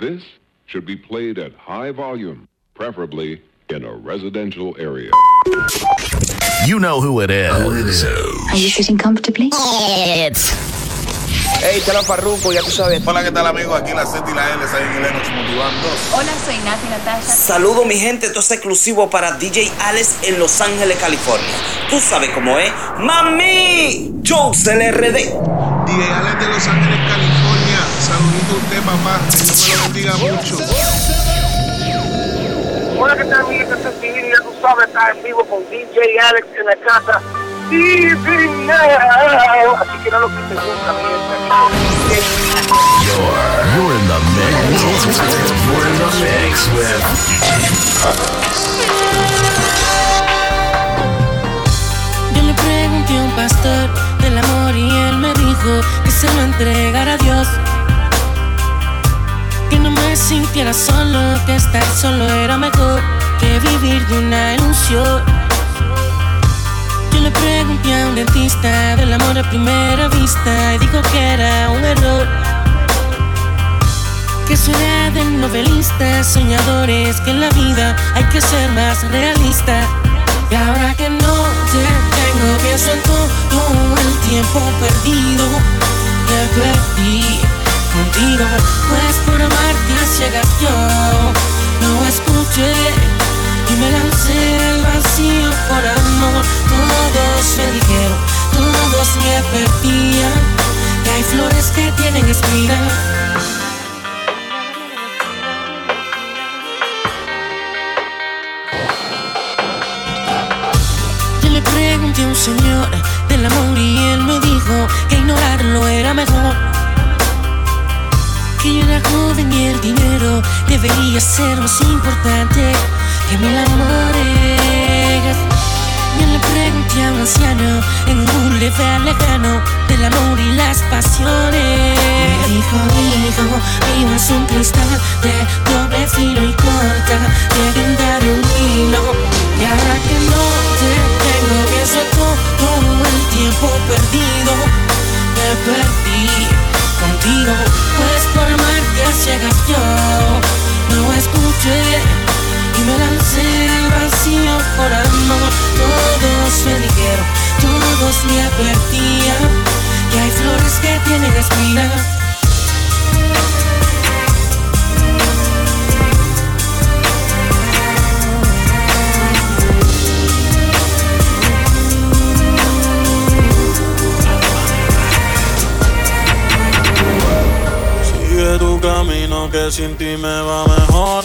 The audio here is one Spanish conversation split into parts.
This should be played at high volume, preferably in a residential area. You know who it is. Are you sitting comfortably? It's Hey, te la farruco, ya tú sabes. Hola, ¿qué tal amigos? Aquí la Z y la L, soy en Lennox motivando. Hola, soy Nati Natasha. Saludo mi gente, esto es exclusivo para DJ Alex en Los Ángeles, California. Tú sabes cómo es. ¡Mami! Jokes LRD. DJ Alex de Los Ángeles, usted, papá. Que Dios me lo bendiga mucho. Hola, ¿qué tal, Civil, ya tú sabes, estás en vivo con DJ Alex en la casa. Easy now. Así que no lo nunca, mi you're in the mix. You're in the mix with Yo le pregunté a un pastor del amor y él me dijo que se lo entregara a Dios. Que no me sintiera solo, que estar solo era mejor que vivir de una ilusión. Yo le pregunté a un dentista del amor a primera vista y dijo que era un error. Que eso era de novelistas, soñadores, que en la vida hay que ser más realista. Y ahora que no te tengo, pienso en todo el tiempo perdido que perdí contigo. Por amarte a ciegas yo no escuché y me lancé al vacío por amor. Todos me dijeron, todos me advertían que hay flores que tienen espina. Yo le pregunté a un señor del amor y él me dijo que ignorarlo era mejor. Que yo era joven y el dinero debería ser más importante que mil amores. Yo le pregunté a un anciano en un boulevard lejano del amor y las pasiones. Me dijo, hijo, mío es un cristal de doble filo y Dijeron, todos me advertían que hay flores que tienen espina. Sigue tu camino que sin ti me va mejor.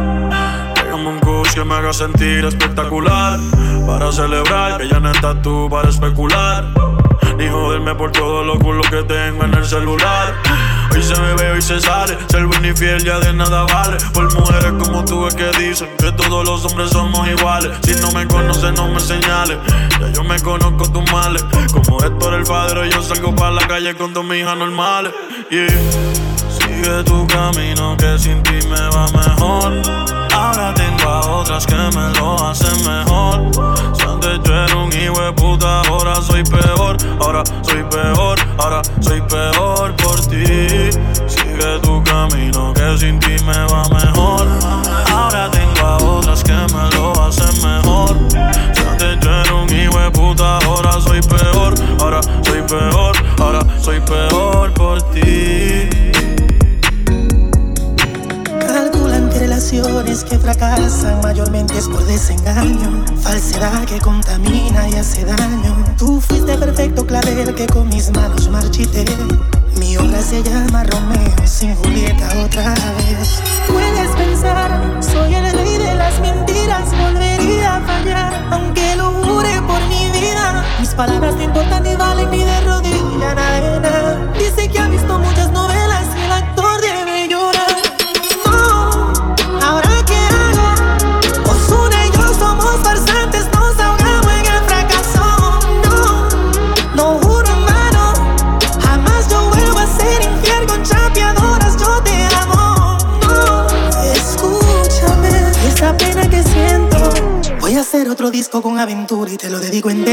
Un kush que me haga sentir espectacular. Para celebrar que ya no estás tú para especular. Ni joderme por todos los culos que tengo en el celular. Hoy se me ve, hoy se sale. Ser buen y fiel ya de nada vale. Por mujeres como tú es que dicen que todos los hombres somos iguales. Si no me conoces, no me señales. Ya yo me conozco tus males. Como Héctor el padre, yo salgo para la calle con dos hijas normales. Sigue tu camino que sin ti me va mejor. Ahora tengo a otras que me lo hacen mejor. Antes yo era un hijo de puta, ahora soy peor. Ahora soy peor, ahora soy peor por ti. Sigue tu camino que sin ti me va mejor. Ahora tengo a otras que me lo hacen mejor. Antes yo era un hijo de puta, mayormente es por desengaño. Falsedad que contamina y hace daño. Tú fuiste perfecto clavel que con mis manos marchité. Mi obra se llama Romeo sin Julieta otra vez. Puedes pensar, soy el rey de las mentiras, volvería a fallar, aunque lo jure por mi vida. Mis palabras no importan ni valen ni de rodilla nada. Dice que ha visto muchas disco con aventura y te lo dedico en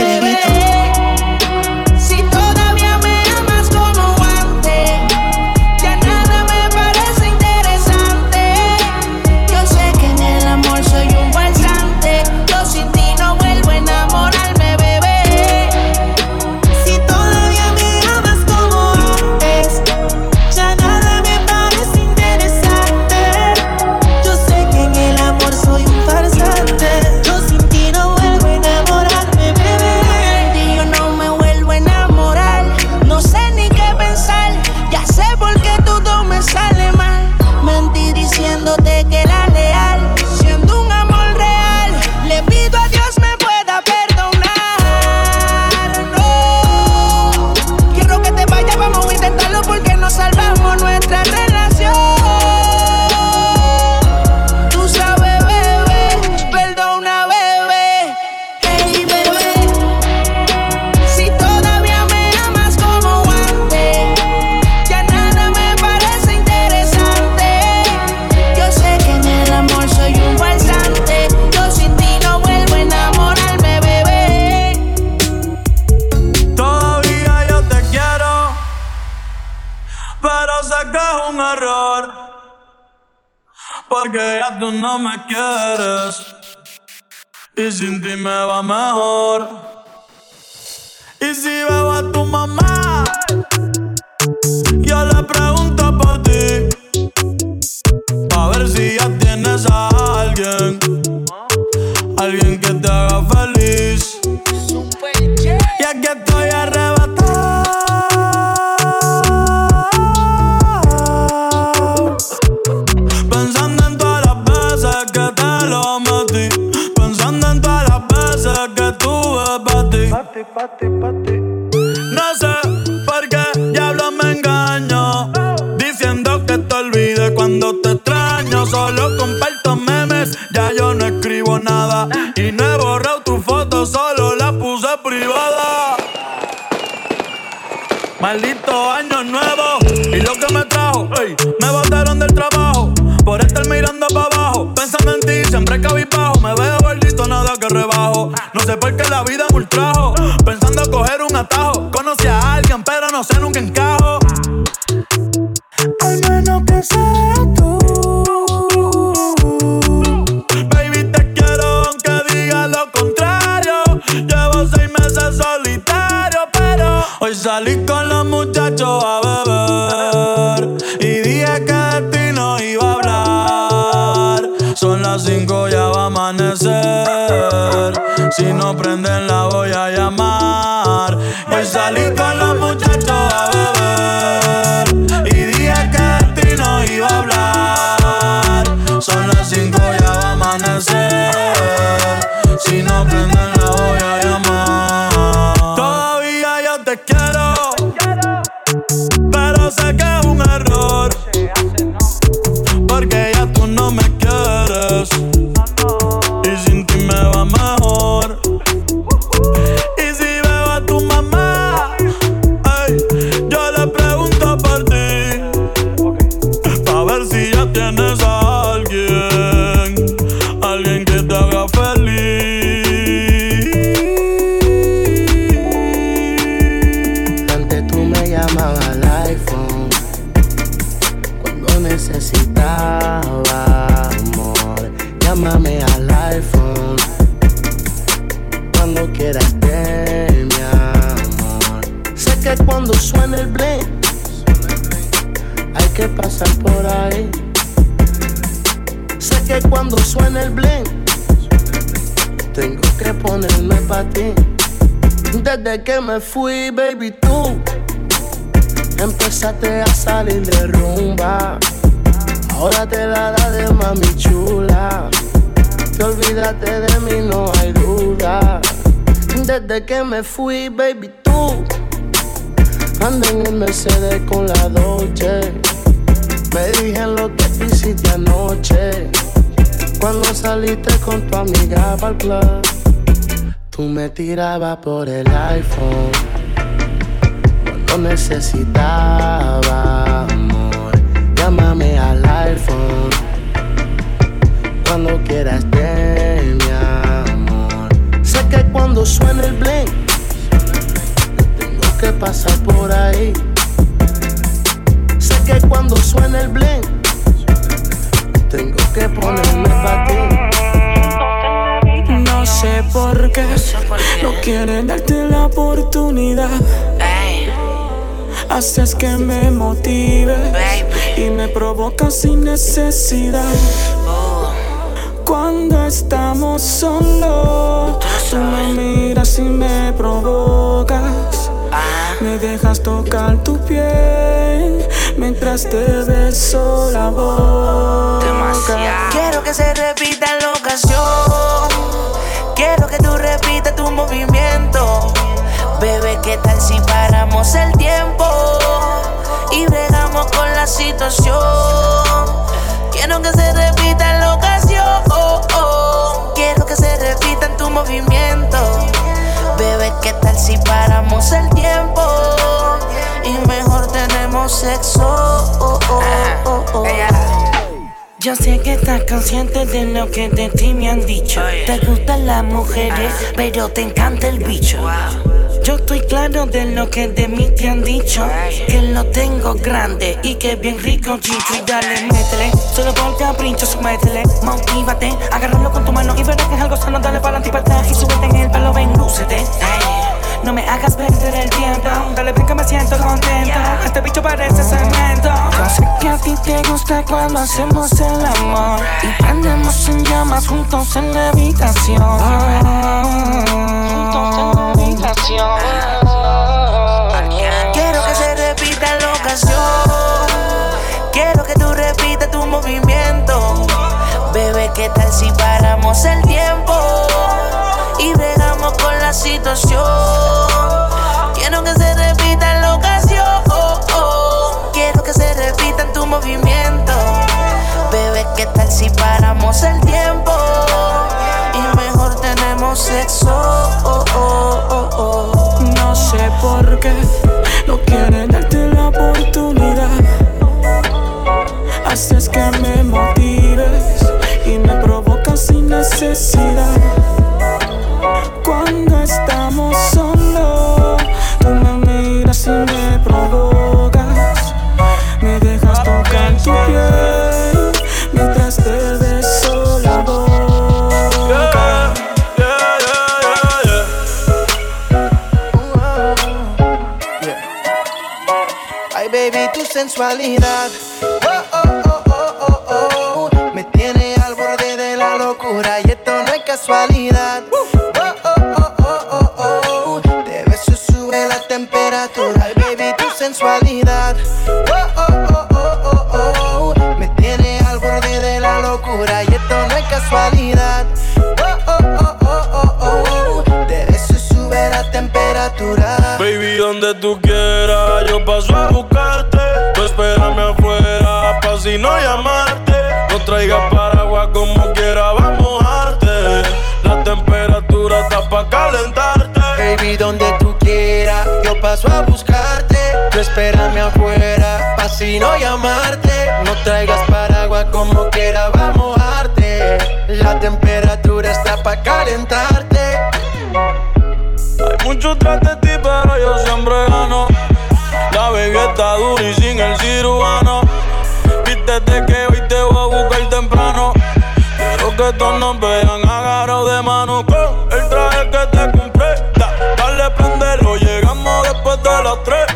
Porque ya tú no me quieres. Y sin ti me va mejor. Y si veo a tu mamá, yo le pregunto por ti. A ver si ya tienes a alguien. Alguien que te haga feliz. Y aquí estoy arrebatado No sé por qué diablo me engaño Diciendo que te olvide cuando te extraño. Solo comparto memes, ya yo no escribo nada. Y no he borrado tu foto, solo la puse privada. Maldito año nuevo y lo que me trajo, me botaron del trabajo. Por estar mirando para abajo, pensando en ti, siempre cabizbajo, me veo Si no prenden que pasar por ahí. Sé que cuando suena el bling tengo que ponerme pa' ti. Desde que me fui, baby, tú empezaste a salir de rumba. Ahora te la da de mami chula. Te olvidaste de mí, no hay duda. Desde que me fui, baby, tú andas en el Mercedes con la Dolce. Me dijeron lo que hiciste anoche. Cuando saliste con tu amiga para el club, tú me tirabas por el iPhone. Cuando necesitaba amor, llámame al iPhone. Cuando quieras de mi amor, suena el blink, tengo que pasar por ahí. Que cuando suena el blink, tengo que ponerme para ti. No sé por qué no quieren darte la oportunidad. Haces que me motive y me provoca sin necesidad. Cuando estamos solos, tú me miras y me provocas. Me dejas tocar tu piel mientras te beso la boca. Quiero que se repita la ocasión. Quiero que tú repitas tu movimiento. Bebé, ¿qué tal si paramos el tiempo y bregamos con la situación? Quiero que se repita la ocasión. Quiero que se repita en tu movimiento. Bebé, ¿qué tal si paramos el tiempo y mejor tenemos sexo? Yo sé que estás consciente de lo que de ti me han dicho. Te gustan las mujeres, pero te encanta el bicho. Yo estoy claro de lo que de mí te han dicho. Que lo tengo grande y que bien rico, chicho. Y dale, métele. Solo por capricho, métele. Motívate, agárralo con tu mano y verás que es algo sano. Dale para adelante y para atrás y súbete en el palo, ven, lúcete. No me hagas perder el tiempo. Dale, ven que me siento contento. Este bicho parece cemento. Yo sé que a ti te gusta cuando hacemos el amor. Y prendemos en llamas juntos en la habitación. Juntos en Quiero que se repita la ocasión. Quiero que tú repitas tu movimiento. Bebé, ¿qué tal si paramos el tiempo? Y bregamos con la situación. Quiero que se repita la ocasión. Quiero que se repita tu movimiento. Bebé, ¿qué tal si paramos el tiempo? Sensualidad. Oh, oh, oh, oh, oh, oh. Me tiene al borde de la locura y esto no es casualidad. Oh, oh, oh, oh, oh, oh. Sube la temperatura. Baby, tu sensualidad. Oh, oh, oh, oh, oh, oh. Me tiene al borde de la locura y esto no es casualidad. Oh, oh, oh, oh, oh, oh. La temperatura. Baby, donde tú quieras, yo paso a traigas paraguas como quiera, vamos a mojarte. La temperatura está pa' calentarte. Baby, donde tú quieras, yo paso a buscarte. Tú espérame afuera, pa' si no llamarte. No traigas paraguas como quiera, vamos a mojarte. La temperatura está pa' calentarte. Hay mucho tras Quiero que todos nos vean agarrados de mano con el traje que te compré. Da- dale, prendelo, llegamos después de las tres.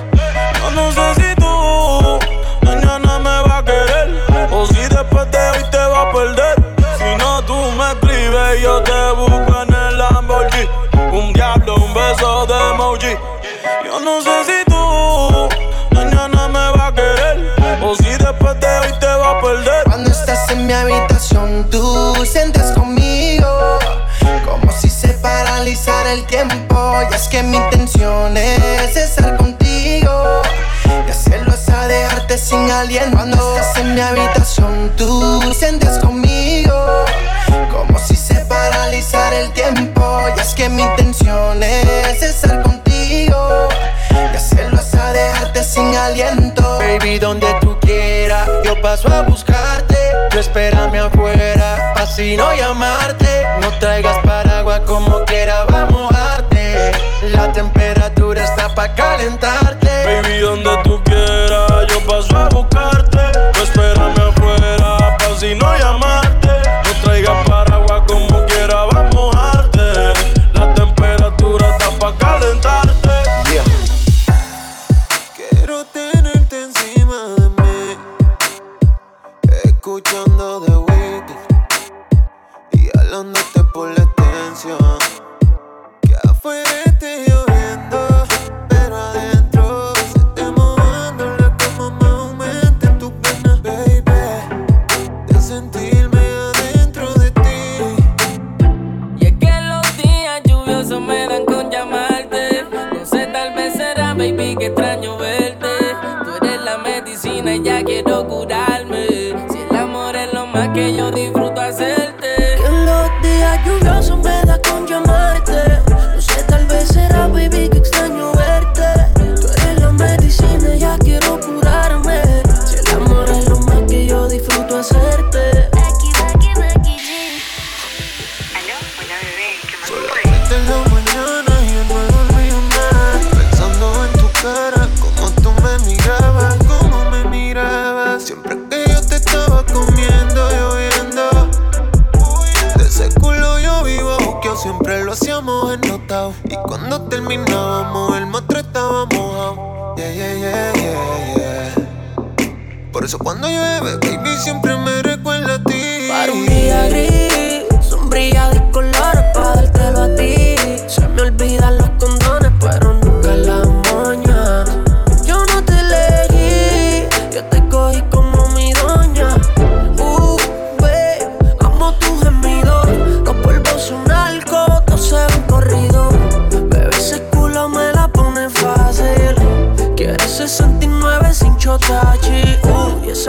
Yo no sé si tú mañana me vas a querer o si después de hoy te vas a perder. Si no, tú me escribes y yo te busco en el Lamborghini. Un diablo, un beso de emoji. Yo no sé si paso a buscarte. Tú espérame afuera, pa' si no llamarte. No traigas paraguas como quiera, vamos a mojarte. La temperatura está pa' calentarte. Baby, donde tú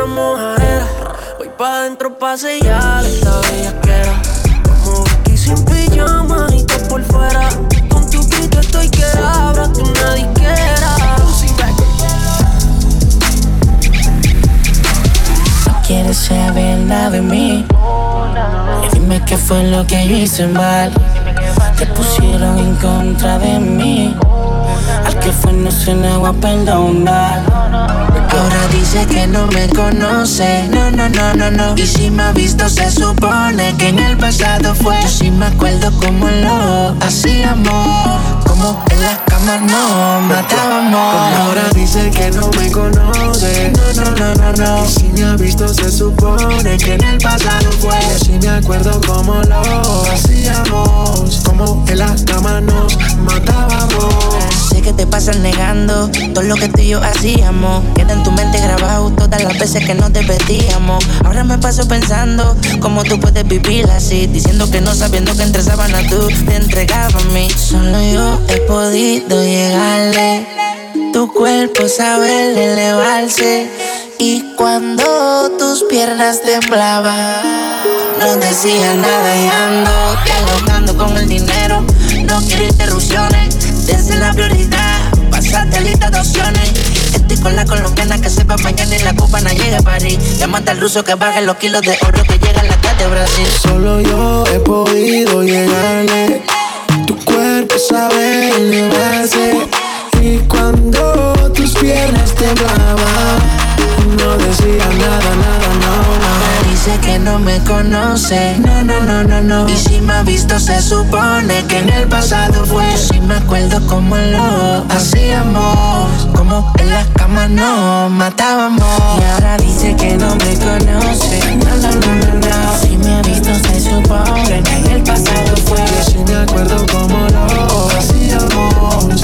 esa mojadera. Voy pa' dentro pa' sellar esta bellaquera. Como Vicky sin pijama y tú por fuera. Con tu grito estoy que abra tu nadie quiera. No quieres saber nada de mí. Y dime qué fue lo que yo hice mal. Te pusieron en contra de mí. Al que fue no se le va a perdonar. Ahora dice que no me conoce. No, no, no, no, no. Y si me ha visto, se supone que en el pasado fue. Yo sí me acuerdo como lo hacíamos. Como en las camas no matábamos. Ahora dice si me ha visto, se supone que en el pasado fue. Si me acuerdo cómo lo hacíamos. Como en las camas nos matábamos. Sé que te pasas negando todo lo que tú y yo hacíamos. Queda en tu mente grabado todas las veces que no te pedíamos. Ahora me paso pensando cómo tú puedes vivir así. Diciendo que no sabiendo que entre sábanas tú te entregabas a mí. Solo yo he podido llegarle. Tu cuerpo sabe elevarse. Y cuando tus piernas temblaban, no decía nada y ando dialogando con el dinero. No quiero interrupciones, desde la prioridad. Pasate lista de opciones. Estoy con la colombiana que sepa mañana y la cubana llega a París. Llámate al ruso que baje los kilos de oro que llega a la casa de Brasil. Solo yo he podido llegarle. Tu cuerpo sabe elevarse. Y cuando tus piernas temblaban, no decía nada, nada, no, no. Dice que no me conoce, no, no, no, no, no. Y si me ha visto, se supone que en el pasado fue. Yo sí me acuerdo como lo hacíamos, como en las camas nos matábamos. Y ahora dice que no me conoce, no, no, no, no, no. Si me ha visto, se supone que en el pasado fue. Yo sí me acuerdo cómo lo hacíamos,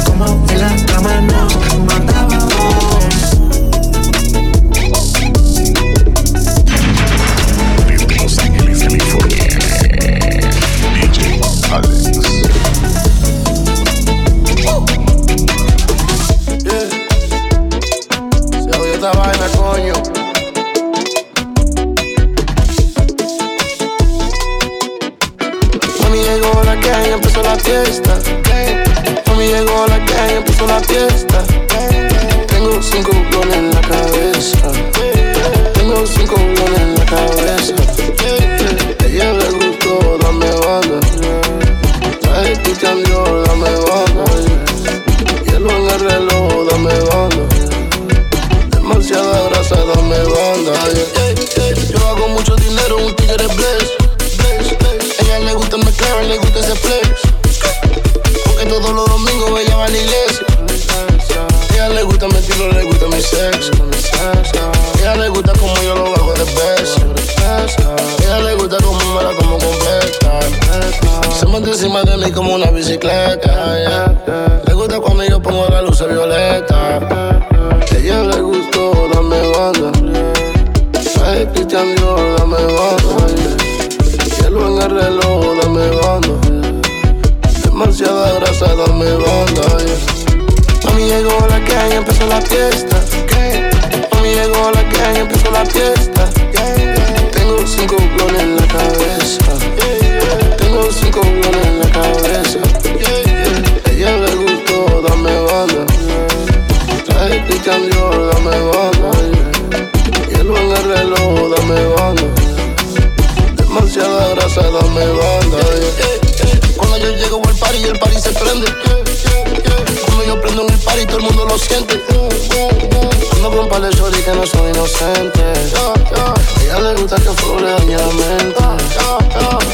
me va a morir. El reloj. Encima de mí como una bicicleta. Le gusta cuando yo pongo la luz violeta. Ella le gustó, dame banda. Ay, Cristian Dior, dame banda. Cielo en el reloj, dame banda. Demasiada grasa, dame banda. Mami llegó la calle, empezó la fiesta. El party se prende. Cuando yo prendo en el party, todo el mundo lo siente. Ando con par de shorty que no son inocentes. A ella le gusta que le dañe la mente.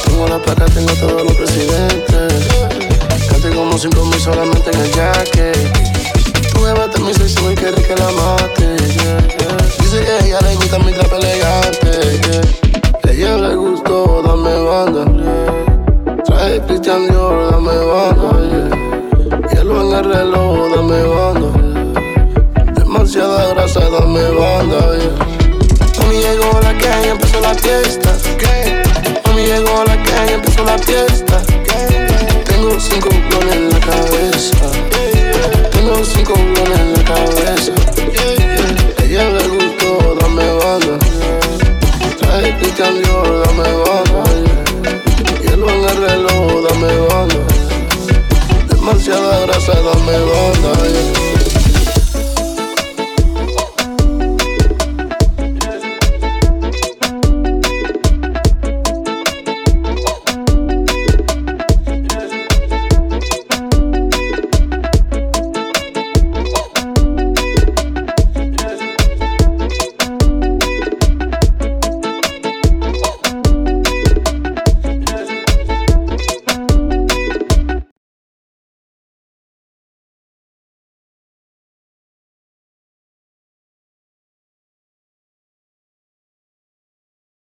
Tengo la placa, tengo todos los presidentes. Cante como cinco mil solamente en el jacket. Tu bebé te mi sesión y quiere que la mate. Dice que a ella le gusta mi trap elegante. A ella le gustó, dame banda. Traje Christian Dior, dame banda, yeah. Hielo en el reloj, dame banda. Demasiada grasa, dame banda, yeah. Mami llegó la que empezó la fiesta. ¿Qué? Mami llegó la que empezó la fiesta. Tengo cinco blones en la cabeza. Tengo cinco blones en la cabeza. Ella le gustó, dame banda. Traje Christian Dior, dame banda.